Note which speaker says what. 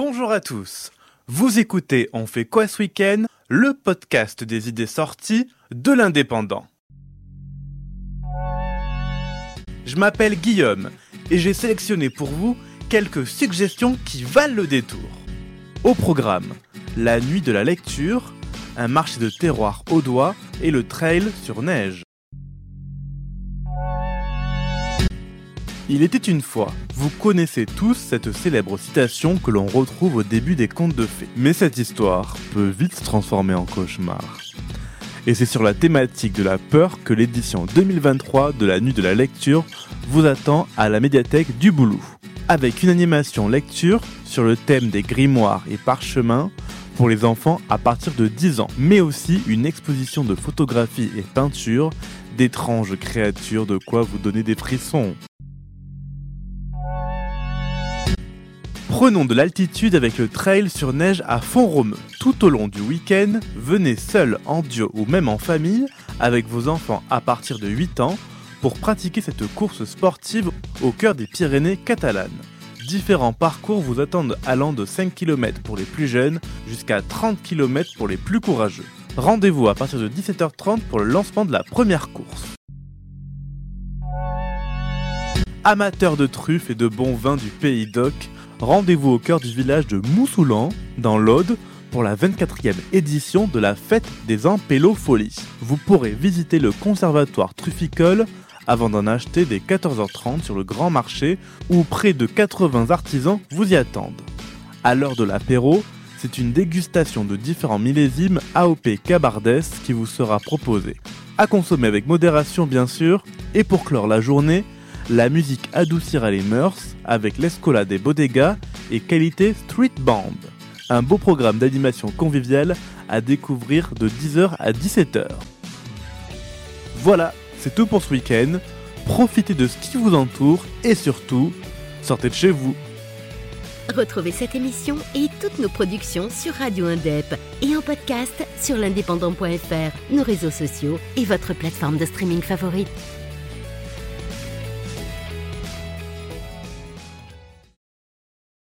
Speaker 1: Bonjour à tous. Vous écoutez On fait quoi ce week-end? Le podcast des idées sorties de l'indépendant. Je m'appelle Guillaume et j'ai sélectionné pour vous quelques suggestions qui valent le détour. Au programme, la nuit de la lecture, un marché de terroir au doigt et le trail sur neige. Il était une fois. Vous connaissez tous cette célèbre citation que l'on retrouve au début des contes de fées. Mais cette histoire peut vite se transformer en cauchemar. Et c'est sur la thématique de la peur que l'édition 2023 de la Nuit de la Lecture vous attend à la médiathèque du Boulou. Avec une animation lecture sur le thème des grimoires et parchemins pour les enfants à partir de 10 ans, mais aussi une exposition de photographies et peintures d'étranges créatures de quoi vous donner des frissons. Prenons de l'altitude avec le trail sur neige à Font-Romeu. Tout au long du week-end, venez seul, en duo ou même en famille, avec vos enfants à partir de 8 ans, pour pratiquer cette course sportive au cœur des Pyrénées catalanes. Différents parcours vous attendent allant de 5 km pour les plus jeunes jusqu'à 30 km pour les plus courageux. Rendez-vous à partir de 17h30 pour le lancement de la première course. Amateurs de truffes et de bons vins du pays d'Oc, rendez-vous au cœur du village de Moussoulan, dans l'Aude, pour la 24e édition de la fête des Ampélofolies. Vous pourrez visiter le conservatoire trufficole avant d'en acheter dès 14h30 sur le grand marché où près de 80 artisans vous y attendent. À l'heure de l'apéro, c'est une dégustation de différents millésimes AOP Cabardes qui vous sera proposée. À consommer avec modération bien sûr, et pour clore la journée, la musique adoucira les mœurs avec l'Escola des Bodegas et Qualité Street Band. Un beau programme d'animation conviviale à découvrir de 10h à 17h. Voilà, c'est tout pour ce week-end. Profitez de ce qui vous entoure et surtout, sortez de chez vous.
Speaker 2: Retrouvez cette émission et toutes nos productions sur Radio Indep et en podcast sur l'indépendant.fr, nos réseaux sociaux et votre plateforme de streaming favorite.